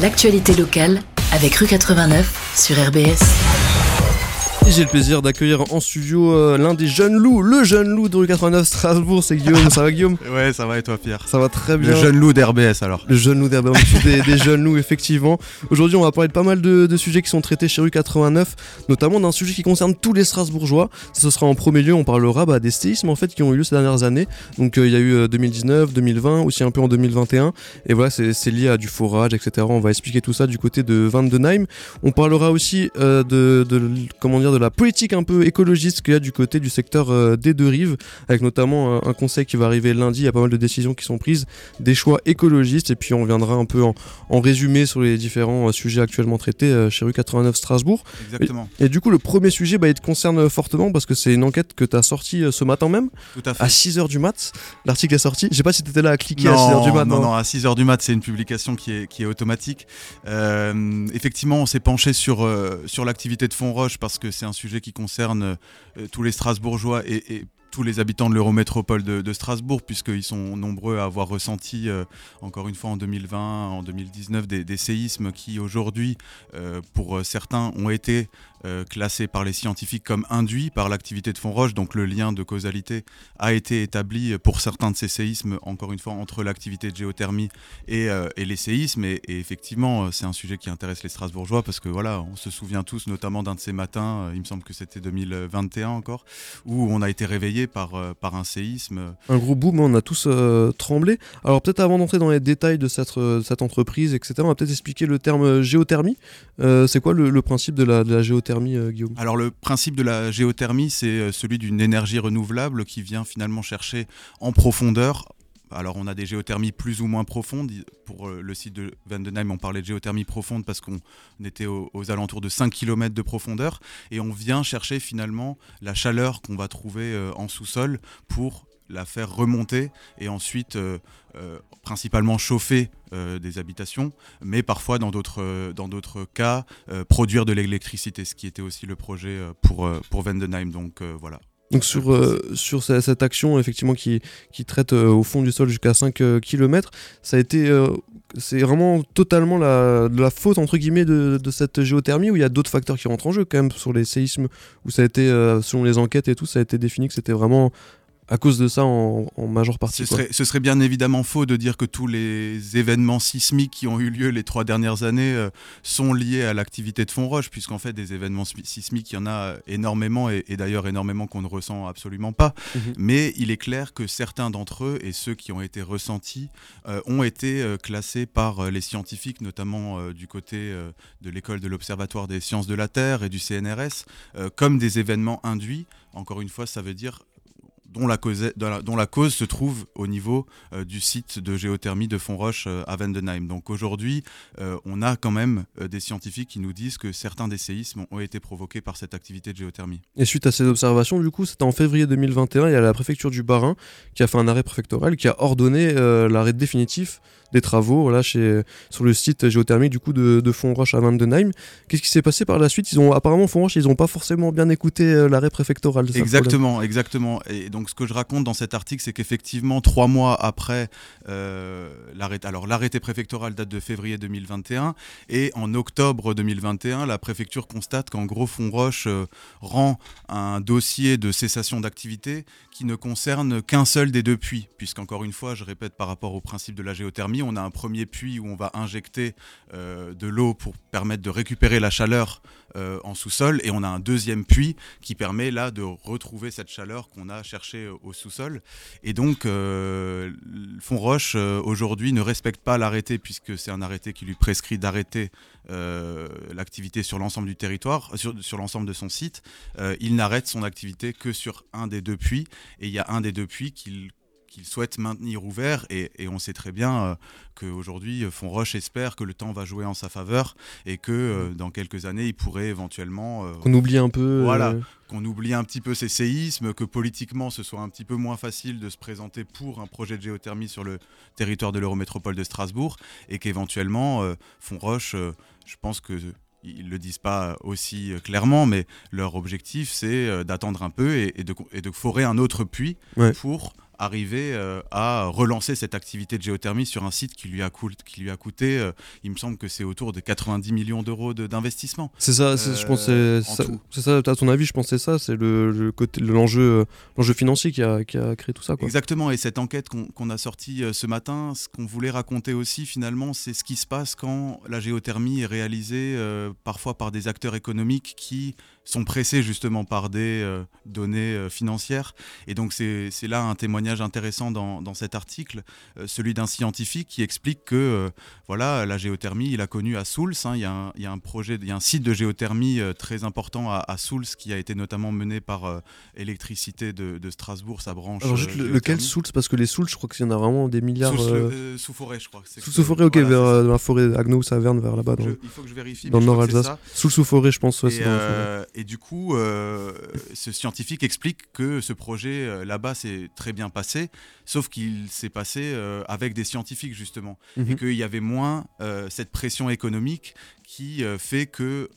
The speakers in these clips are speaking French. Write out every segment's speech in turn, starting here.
L'actualité locale avec Rue 89 sur RBS. J'ai le plaisir d'accueillir en studio euh, l'un des jeunes loups, le jeune loup de rue 89 Strasbourg, c'est Guillaume. Ça va Guillaume? Ouais, ça va et toi Pierre? Ça va très bien. Le jeune loup d'RBS alors. Le jeune loup d'RBS, des, des jeunes loups effectivement. Aujourd'hui on va parler de pas mal de, de, sujets qui sont traités chez rue 89, notamment d'un sujet qui concerne tous les Strasbourgeois. Ce sera en premier lieu, on parlera bah, des séismes en fait qui ont eu lieu ces dernières années. Donc euh, il y a eu euh, 2019, 2020, aussi un peu en 2021. Et voilà, c'est lié à du forage, etc. On va expliquer tout ça du côté de Van Denheim. On parlera aussi euh, de, de, comment dire, de la politique un peu écologiste qu'il y a du côté du secteur euh, des deux rives, avec notamment un, un, conseil qui va arriver lundi. Il y a pas mal de décisions qui sont prises, des choix écologistes, et puis on reviendra un peu en, en résumé sur les différents euh, sujets actuellement traités euh, chez rue 89 Strasbourg. Exactement. Et, et, du coup, le premier sujet, bah, il te concerne fortement parce que c'est une enquête que tu as sortie ce matin même, Tout à, à 6h du mat. L'article est sorti. Je sais pas si tu étais là à cliquer non, à 6h du mat. Non, non, à 6h du mat, c'est une publication qui est, qui est automatique. Euh, effectivement, on s'est penché sur, euh, sur l'activité de Fontroche parce que c'est un sujet qui concerne euh, tous les Strasbourgeois et, tous les habitants de l'Eurométropole de, Strasbourg, puisqu'ils sont nombreux à avoir ressenti, euh, encore une fois en 2020, en 2019, des, des séismes qui aujourd'hui, euh, pour certains, ont été euh, classés par les scientifiques comme induits par l'activité de Fontroche. Donc le lien de causalité a été établi pour certains de ces séismes, encore une fois, entre l'activité de géothermie et, euh, les séismes. Et, effectivement, c'est un sujet qui intéresse les Strasbourgeois, parce que voilà, on se souvient tous notamment d'un de ces matins, euh, il me semble que c'était 2021 encore, où on a été réveillé par, euh, un séisme. Un gros boom, on a tous euh, tremblé. Alors peut-être avant d'entrer dans les détails de cette, euh, entreprise, etc., on va peut-être expliquer le terme euh, géothermie. c'est quoi le, le, principe de la, de la géothermie, euh, Alors le principe de la géothermie, c'est celui d'une énergie renouvelable qui vient finalement chercher en profondeur alors on a des géothermies plus ou moins profondes. Pour le site de Vandenheim, on parlait de géothermie profonde parce qu'on était aux, aux, alentours de 5 km de profondeur. Et on vient chercher finalement la chaleur qu'on va trouver euh, en sous-sol pour la faire remonter et ensuite euh, euh, principalement chauffer euh, des habitations, mais parfois dans d'autres cas produire de l'électricité, ce qui était aussi le projet pour pour Vandenheim. Donc voilà. Donc sur, sur cette action effectivement qui, qui traite au fond du sol jusqu'à 5 euh, km, ça a été c'est vraiment totalement la, la faute entre guillemets de, de cette géothermie ou il y a d'autres facteurs qui rentrent en jeu quand même sur les séismes où ça a été selon les enquêtes et tout ça a été défini que c'était vraiment à cause de ça en, en majeure partie. Ce serait, ce serait, bien évidemment faux de dire que tous les événements sismiques qui ont eu lieu les trois dernières années euh, sont liés à l'activité de Fontroche, puisqu'en fait des événements sismiques, il y en a énormément, et, et d'ailleurs énormément qu'on ne ressent absolument pas. Mhm. Mmh. Mais il est clair que certains d'entre eux, et ceux qui ont été ressentis, euh, ont été euh, classés par les scientifiques, notamment euh, du côté de l'école de l'Observatoire des sciences de la Terre et du CNRS, comme des événements induits. Encore une fois, ça veut dire dont la, cause, dont la cause se trouve au niveau euh, du site de géothermie de Fontroche euh, à Vandenheim. Donc aujourd'hui, euh, on a quand même euh, des scientifiques qui nous disent que certains des séismes ont été provoqués par cette activité de géothermie. Et suite à ces observations, du coup, c'était en février 2021, il y a la préfecture du Bas-Rhin qui a fait un arrêt préfectoral qui a ordonné l'arrêt définitif des travaux voilà, chez, sur le site géothermique du coup de, de Fontroche à Vandenheim. Qu'est-ce qui s'est passé par la suite? Ils ont apparemment Fontroche, ils n'ont pas forcément bien écouté l'arrêt préfectoral. Exactement, exactement. Et donc ce que je raconte dans cet article, c'est qu'effectivement trois mois après euh, l'arrêté préfectoral date de février 2021 et en octobre 2021, la préfecture constate qu'en gros Fontroche euh, rend un dossier de cessation d'activité qui ne concerne qu'un seul des deux puits, puisqu'encore une fois, je répète par rapport au principe de la géothermie on a un premier puits où on va injecter euh, de l'eau pour permettre de récupérer la chaleur euh, en sous-sol et on a un deuxième puits qui permet là de retrouver cette chaleur qu'on a cherchée au sous-sol. Et donc euh, Fontroche euh, aujourd'hui ne respecte pas l'arrêté puisque c'est un arrêté qui lui prescrit d'arrêter euh, l'activité sur l'ensemble du territoire, sur l'ensemble de son site. il n'arrête son activité que sur un des deux puits et il y a un des deux puits qu'il qu'il souhaite maintenir ouvert et, et, on sait très bien euh, qu'aujourd'hui Fontroche espère que le temps va jouer en sa faveur et que euh, dans quelques années il pourrait éventuellement euh, qu'on oublie un peu voilà qu'on oublie un petit peu ces séismes que politiquement ce soit un petit peu moins facile de se présenter pour un projet de géothermie sur le territoire de l'Eurométropole de Strasbourg et qu'éventuellement Fontroche je pense que ils ne le disent pas aussi clairement, mais leur objectif, c'est d'attendre un peu et, et, de, et, de, forer un autre puits ouais. pour arriver à relancer cette activité de géothermie sur un site qui lui a, qui lui a coûté, il me semble que c'est autour de 90 millions d'euros d'investissement. C'est ça, je pense c'est ça, à ton avis, je pense c'est ça, c'est le, côté l'enjeu l'enjeu financier qui a, qui a, créé tout ça. Quoi. Exactement, et cette enquête qu'on a sortie ce matin, ce qu'on voulait raconter aussi finalement, c'est ce qui se passe quand la géothermie est réalisée parfois par des acteurs économiques qui sont pressés justement par des euh, données euh, financières. Et donc c'est là un témoignage intéressant dans, dans cet article, euh, celui d'un scientifique qui explique que voilà, la géothermie, il a connu à Souls, hein, il, y a un, il, y a un, projet, il y a un site de géothermie très important à, à, Souls qui a été notamment mené par Électricité de, de, Strasbourg, sa branche. Alors juste lequel Souls? Parce que les Souls, je crois qu'il y en a vraiment des milliards. sous forêt, je crois. Sous forêt, ok, vers la forêt Agno, Saverne, vers là-bas. Il faut que je vérifie. Dans le nord Alsace. Sous sous forêt, je pense. Et, et du coup, euh, ce scientifique explique que ce projet euh, là-bas s'est très bien passé, sauf qu'il s'est passé euh, avec des scientifiques justement, et mhm. qu'il y avait moins cette pression économique qui fait que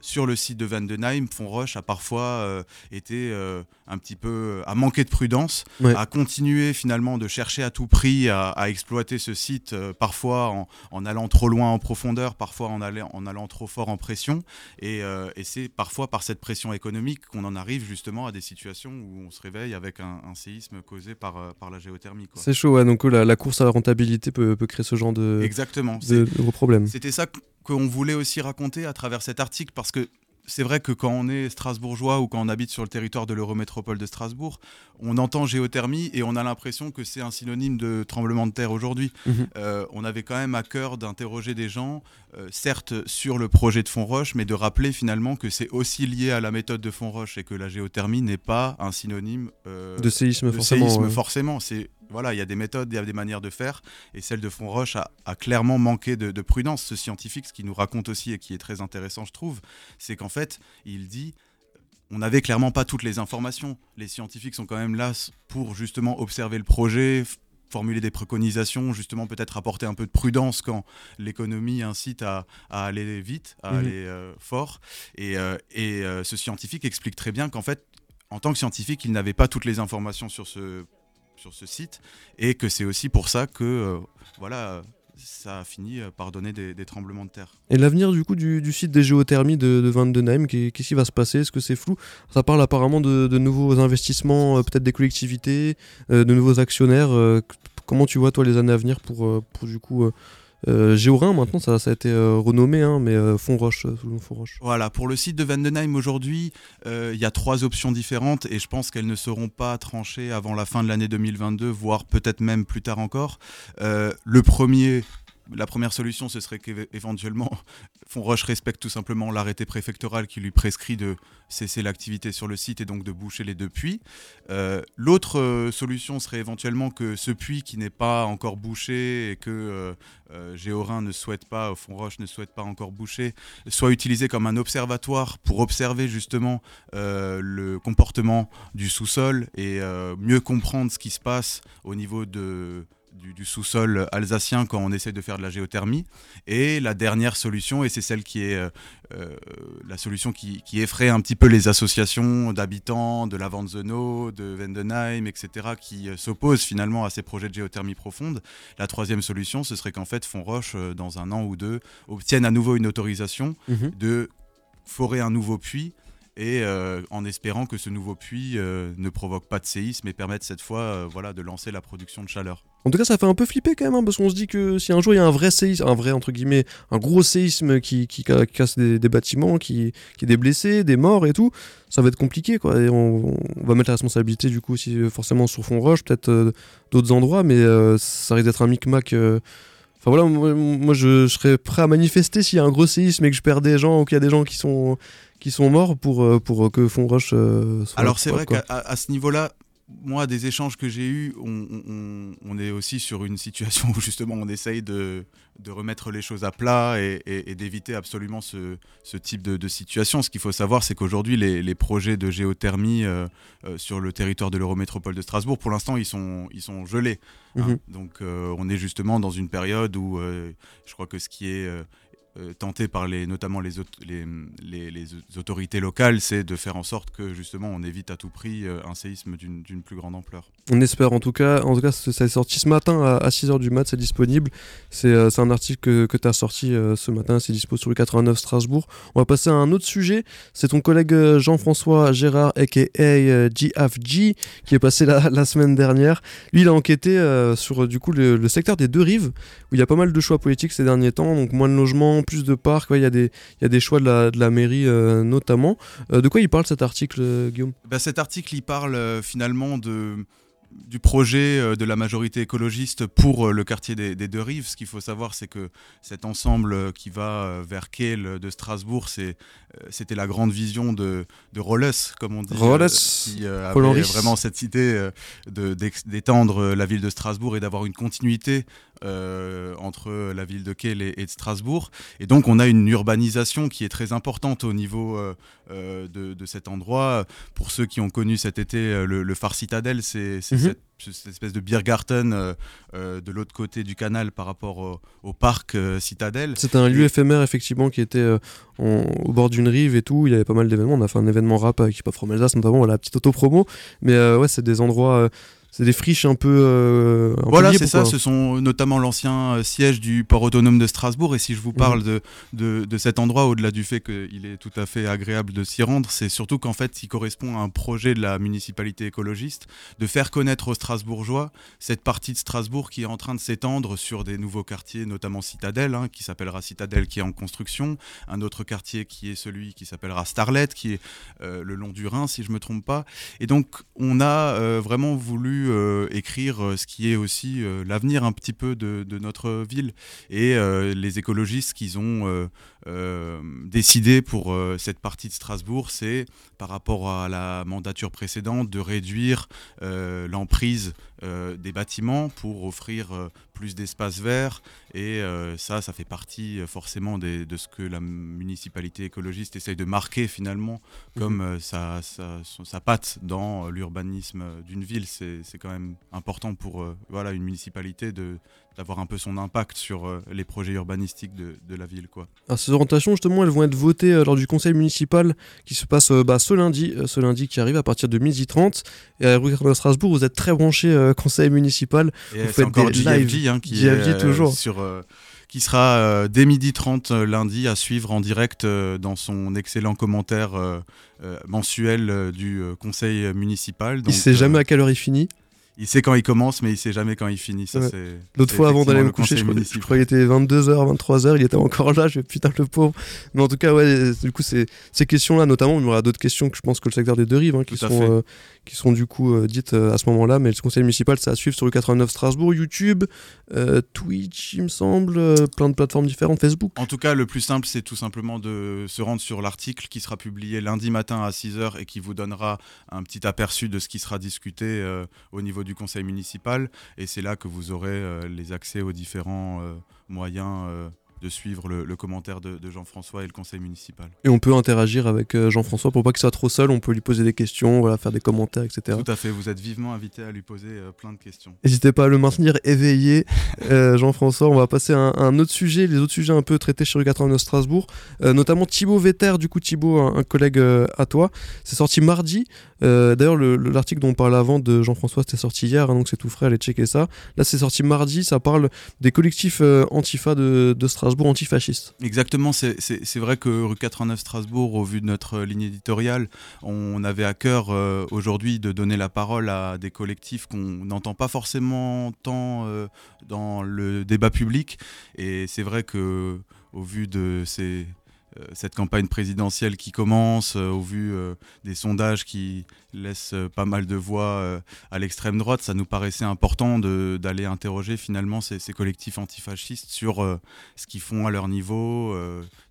sur le site de Vandenheim, Fonroche a parfois euh, été euh, un petit peu à manquer de prudence, à continuer finalement de chercher à tout prix à, exploiter ce site, euh, parfois en, allant trop loin en profondeur, parfois en, en allant trop fort en pression. Et, c'est parfois par cette pression économique qu'on en arrive justement à des situations où on se réveille avec un, séisme causé par, par la géothermie. C'est chaud, ouais, donc la, course à la rentabilité peut, créer ce genre de, Exactement. de, de gros problèmes. C'était ça qu'on voulait aussi raconter à travers cet article parce que c'est vrai que quand on est strasbourgeois ou quand on habite sur le territoire de l'Eurométropole de Strasbourg, on entend géothermie et on a l'impression que c'est un synonyme de tremblement de terre aujourd'hui. Mhm. Euh, on avait quand même à cœur d'interroger des gens, euh, certes sur le projet de Fontroche, mais de rappeler finalement que c'est aussi lié à la méthode de Fontroche et que la géothermie n'est pas un synonyme euh, de séisme, forcément. Séisme, forcément. C'est voilà, il y a des méthodes, il y a des manières de faire, et celle de Fontroche a, a clairement manqué de, de, prudence. Ce scientifique, ce qu'il nous raconte aussi et qui est très intéressant, je trouve, c'est qu'en fait, il dit on n'avait clairement pas toutes les informations. Les scientifiques sont quand même là pour justement observer le projet, formuler des préconisations, justement peut-être apporter un peu de prudence quand l'économie incite à, aller vite, à mhm. aller euh, fort. Et, euh, et euh, ce scientifique explique très bien qu'en fait, en tant que scientifique, il n'avait pas toutes les informations sur ce sur ce site et que c'est aussi pour ça que euh, voilà ça a fini euh, par donner des, tremblements de terre. Et l'avenir du coup du, site des géothermies de, de Vandenheim, qu'est-ce qui va se passer Est-ce que c'est flou? Ça parle apparemment de, nouveaux investissements, euh, peut-être des collectivités, de nouveaux actionnaires. comment tu vois toi les années à venir pour, pour du coup euh, Géorin, maintenant, ça, a été euh, renommé, hein, mais euh, Fond Roche, Roche. Voilà, pour le site de Vandenheim aujourd'hui, il y a trois options différentes et je pense qu'elles ne seront pas tranchées avant la fin de l'année 2022, voire peut-être même plus tard encore. le premier, la première solution, ce serait qu'éventuellement, Fonroche respecte tout simplement l'arrêté préfectoral qui lui prescrit de cesser l'activité sur le site et donc de boucher les deux puits. Euh, l'autre euh, solution serait éventuellement que ce puits qui n'est pas encore bouché et que euh, Géorin ne souhaite pas, Fonroche ne souhaite pas encore boucher, soit utilisé comme un observatoire pour observer justement le comportement du sous-sol et mieux comprendre ce qui se passe au niveau de du, sous-sol alsacien quand on essaie de faire de la géothermie. Et la dernière solution, et c'est celle qui est euh, euh, la solution qui, effraie un petit peu les associations d'habitants de la Vanzeno, de Vendenheim, etc., qui euh, s'opposent finalement à ces projets de géothermie profonde. La troisième solution, ce serait qu'en fait, Fonroche, dans un an ou deux, obtienne à nouveau une autorisation mhm. de forer un nouveau puits et en espérant que ce nouveau puits ne provoque pas de séisme et permette cette fois voilà, de lancer la production de chaleur. En tout cas, ça fait un peu flipper quand même, hein, parce qu'on se dit que si un jour il y a un vrai séisme, un vrai entre guillemets, un gros séisme qui, qui casse des, bâtiments, qui, qui des blessés, des morts et tout, ça va être compliqué quoi. Et on, va mettre la responsabilité du coup aussi forcément sur Fond Roche, peut-être euh, d'autres endroits, mais euh, ça risque d'être un micmac. Euh. Enfin voilà, moi, je, serais prêt à manifester s'il y a un gros séisme et que je perds des gens ou qu'il y a des gens qui sont qui sont morts pour, pour que Fond Roche soit. Alors c'est vrai qu'à ce niveau-là, moi, des échanges que j'ai eus, on, est aussi sur une situation où justement on essaye de, remettre les choses à plat et, d'éviter absolument ce, type de, situation. Ce qu'il faut savoir, c'est qu'aujourd'hui, les, projets de géothermie euh, euh, sur le territoire de l'Eurométropole de Strasbourg, pour l'instant, ils sont, ils sont gelés. Hein. Mhm. Donc, euh, on est justement dans une période où je crois que ce qui est euh, tenté par les, notamment les, les, les, autorités locales, c'est de faire en sorte que justement on évite à tout prix euh, un séisme d'une plus grande ampleur. On espère en tout cas, en tout cas ça est sorti ce matin à, 6h du mat, c'est disponible. C'est euh, un article que, tu as sorti ce matin, c'est dispo sur le 89 Strasbourg. On va passer à un autre sujet, c'est ton collègue Jean-François Gérard aka GFG qui est passé la, semaine dernière. Lui il a enquêté sur du coup le, secteur des deux rives où il y a pas mal de choix politiques ces derniers temps, donc moins de logements plus de parcs. Il y, a des, y a des choix de la, de la mairie euh, notamment. Euh, de quoi il parle cet article, euh, Guillaume? Bah, Cet article, il parle finalement de du projet euh, de la majorité écologiste pour euh, le quartier des, deux rives. Ce qu'il faut savoir, c'est que cet ensemble euh, qui va vers Kehl de Strasbourg, c'était la grande vision de, de Rolles, comme on dit, qui avait vraiment cette idée d'étendre la ville de Strasbourg et d'avoir une continuité entre la ville de Kehl et, de Strasbourg. Et donc, on a une urbanisation qui est très importante au niveau de, cet endroit. Pour ceux qui ont connu cet été le, le Phare Citadelle, c'est Mhm. cette, espèce de Biergarten euh, euh, de l'autre côté du canal par rapport au, parc euh, Citadelle. C'était un lieu éphémère effectivement qui était au bord d'une rive et tout. Il y avait pas mal d'événements. On a fait un événement rap avec Hip Hop From Alsace notamment, la petite auto-promo. Mais ouais, c'est des endroits c'est des friches un peu. Euh, voilà, c'est ça. Ce sont notamment l'ancien euh, siège du port autonome de Strasbourg. Et si je vous parle mhm. de, de, cet endroit, au-delà du fait qu'il est tout à fait agréable de s'y rendre, c'est surtout qu'en fait, il correspond à un projet de la municipalité écologiste de faire connaître aux Strasbourgeois cette partie de Strasbourg qui est en train de s'étendre sur des nouveaux quartiers, notamment Citadelle, hein, qui s'appellera Citadelle, qui est en construction. Un autre quartier qui est celui qui s'appellera Starlet, qui est euh, le long du Rhin, si je me trompe pas. Et donc, on a vraiment voulu euh, écrire euh, ce qui est aussi euh, l'avenir un petit peu de, notre ville. Et les écologistes qu'ils ont décidé pour cette partie de Strasbourg, c'est par rapport à la mandature précédente de réduire l'emprise des bâtiments pour offrir plus d'espace vert. Et ça, ça fait partie forcément de ce que la municipalité écologiste essaye de marquer finalement comme mmh. sa, sa, patte dans l'urbanisme d'une ville. C'est quand même important pour euh, voilà, une municipalité de, d'avoir un peu son impact sur euh, les projets urbanistiques de, de, la ville. Quoi. Alors, ces orientations, justement, elles vont être votées euh, lors du conseil municipal qui se passe bah, ce lundi, ce lundi qui arrive à partir de 12h30. Et à rue de Strasbourg, vous êtes très branché conseil municipal. Et vous faites encore des lives, hein, qui est, toujours. sur qui sera euh, dès midi 30 euh, lundi à suivre en direct euh, dans son excellent commentaire mensuel du conseil municipal. Donc, il sait jamais à quelle heure il finit il sait quand il commence, mais il sait jamais quand il finit. L'autre fois, avant d'aller me coucher, je, crois qu'il était 22h, 23h, il était encore là. Je putain, le pauvre. Mais en tout cas, ouais, du coup, ces, ces questions-là, notamment, il y aura d'autres questions que je pense que le secteur des deux rives, hein, qui, sont, euh, qui sont du coup euh, dites euh, à ce moment-là. Mais le conseil municipal, c'est à suivre sur le 89 Strasbourg, YouTube, Twitch, il me semble, plein de plateformes différentes, Facebook. En tout cas, le plus simple, c'est tout simplement de se rendre sur l'article qui sera publié lundi matin à 6h et qui vous donnera un petit aperçu de ce qui sera discuté au niveau du du conseil municipal et c'est là que vous aurez euh, les accès aux différents euh, moyens euh, de suivre le, commentaire de, Jean-François et le conseil municipal. Et on peut interagir avec Jean-François pour pas qu'il soit trop seul, on peut lui poser des questions, voilà, faire des commentaires, etc. Tout à fait, vous êtes vivement invité à lui poser euh, plein de questions. N'hésitez pas à le maintenir éveillé, euh, Jean-François. On va passer à un, autre sujet, les autres sujets un peu traités chez Rue 89 Strasbourg, notamment Thibaut Vetter, du coup Thibaut, un, collègue à toi. C'est sorti mardi. D'ailleurs, l'article dont on parlait avant de Jean-François, c'était sorti hier, hein, donc c'est tout frais, allez checker ça. Là, c'est sorti mardi, ça parle des collectifs Antifa de, Strasbourg Strasbourg antifasciste. Exactement, c'est vrai que rue 89 Strasbourg, au vu de notre ligne éditoriale, on avait à cœur euh, aujourd'hui de donner la parole à des collectifs qu'on n'entend pas forcément tant euh, dans le débat public. Et c'est vrai que au vu de ces euh, cette campagne présidentielle qui commence, au vu des sondages qui laisse euh, pas mal de voix euh, à l'extrême droite, ça nous paraissait important d'aller interroger finalement ces, collectifs antifascistes sur euh, ce qu'ils font à leur niveau,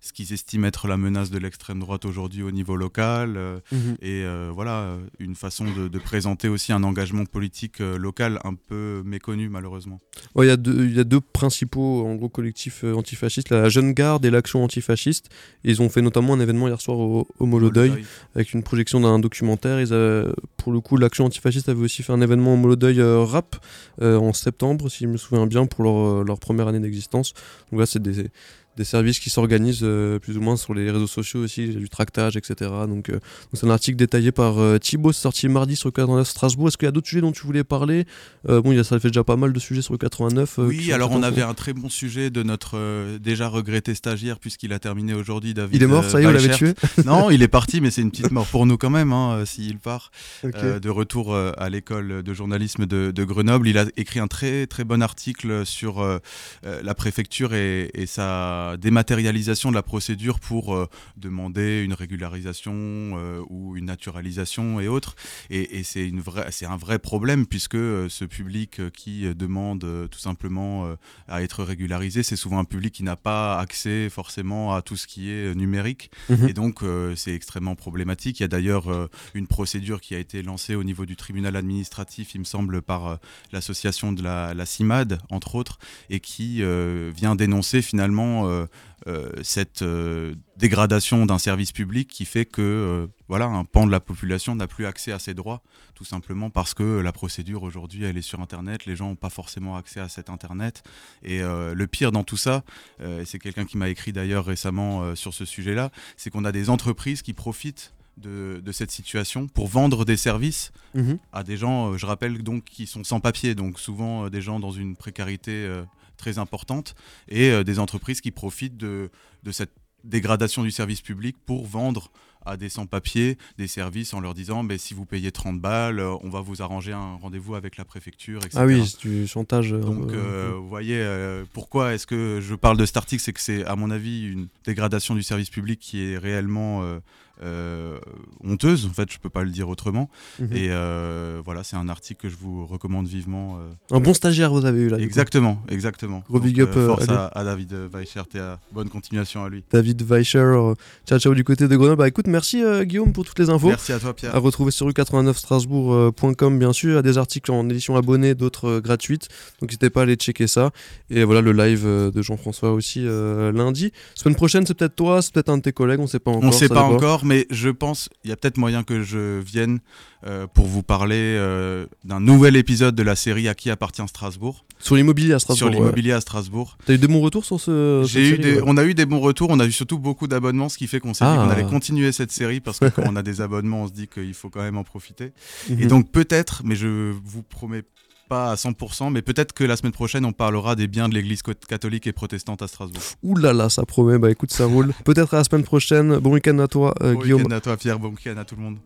ce qu'ils estiment être la menace de l'extrême droite aujourd'hui au niveau local, mhm. et voilà, une façon de, présenter aussi un engagement politique local un peu méconnu malheureusement. Il y, a deux, y a deux principaux en gros collectifs antifascistes, la Jeune Garde et l'Action antifasciste. Ils ont fait notamment un événement hier soir au, au Molodeuil avec une projection d'un documentaire. Ils euh, pour le coup, l'action antifasciste avait aussi fait un événement au Molodeuil euh, rap euh, en septembre, si je me souviens bien, pour leur, leur première année d'existence. Donc là, c'est des, des services qui s'organisent plus ou moins sur les réseaux sociaux aussi, du tractage, etc. Donc, c'est un article détaillé par Thibaut, sorti mardi sur le 89 Strasbourg. Est-ce qu'il y a d'autres sujets dont tu voulais parler? Bon, il ça fait déjà pas mal de sujets sur le 89. oui, alors on avait un très bon sujet de notre déjà regretté stagiaire puisqu'il a terminé aujourd'hui, David. Il est mort, ça y est, on l'avait tué Non, il est parti, mais c'est une petite mort pour nous quand même, hein, s'il part. de retour à l'école de journalisme de, Grenoble, il a écrit un très très bon article sur la préfecture et, et, sa dématérialisation de la procédure pour demander une régularisation ou une naturalisation et autres. Et, c'est un vrai problème puisque ce public qui demande tout simplement à être régularisé, c'est souvent un public qui n'a pas accès forcément à tout ce qui est numérique. Mhm. Et donc c'est extrêmement problématique. Il y a d'ailleurs une procédure qui a été lancée au niveau du tribunal administratif, il me semble, par l'association de la, la, CIMAD, entre autres, et qui vient dénoncer finalement euh, cette euh, dégradation d'un service public qui fait que euh, voilà, un pan de la population n'a plus accès à ses droits, tout simplement parce que la procédure aujourd'hui elle est sur Internet, les gens n'ont pas forcément accès à cet Internet. Et le pire dans tout ça, c'est quelqu'un qui m'a écrit d'ailleurs récemment sur ce sujet-là, c'est qu'on a des entreprises qui profitent de, cette situation pour vendre des services mhm. à des gens, je rappelle donc, qui sont sans papier, donc souvent des gens dans une précarité très importante et euh, des entreprises qui profitent de, de cette dégradation du service public pour vendre à des sans-papiers des services en leur disant mais si vous payez 30 balles, euh, on va vous arranger un rendez-vous avec la préfecture, etc. Ah oui, c'est du chantage. Euh, Donc vous voyez, pourquoi est-ce que je parle de cet article C'est que c'est à mon avis une dégradation du service public qui est réellement honteuse, en fait, je peux pas le dire autrement. Mhm. Et euh, voilà, c'est un article que je vous recommande vivement. Euh, un bon stagiaire, vous avez eu là. Exactement, exactement. Gros big up force à, David Weichert et à bonne continuation à lui. David Weicher, ciao ciao du côté de Grenoble. Bah écoute, merci Guillaume pour toutes les infos. Merci à toi Pierre. À retrouver sur u89strasbourg.com bien sûr. A des articles en édition abonnée, d'autres gratuites. Donc n'hésitez pas à aller checker ça. Et voilà le live de Jean-François aussi lundi. Semaine prochaine, c'est peut-être toi, c'est peut-être un de tes collègues, on sait pas encore. On sait pas encore, mais je pense il y a peut-être moyen que je vienne euh, pour vous parler euh, d'un nouvel épisode de la série À qui appartient Strasbourg? Sur l'immobilier à Strasbourg. Sur l'immobilier à Strasbourg. T'as eu des bons retours sur ce. J'ai eu des, on a eu des bons retours. On a eu surtout beaucoup d'abonnements, ce qui fait qu'on s'est dit qu'on ah. allait continuer cette série parce que quand on a des abonnements, on se dit qu'il faut quand même en profiter. Et mhm. donc peut-être, mais je vous promets pas à 100%, mais peut-être que la semaine prochaine, on parlera des biens de l'église catholique et protestante à Strasbourg. Ouh là là, ça promet. Bah écoute, ça roule. peut-être à la semaine prochaine. Bon week-end à toi, euh, Guillaume. Bon week-end à toi, Pierre. Bon week-end à tout le monde.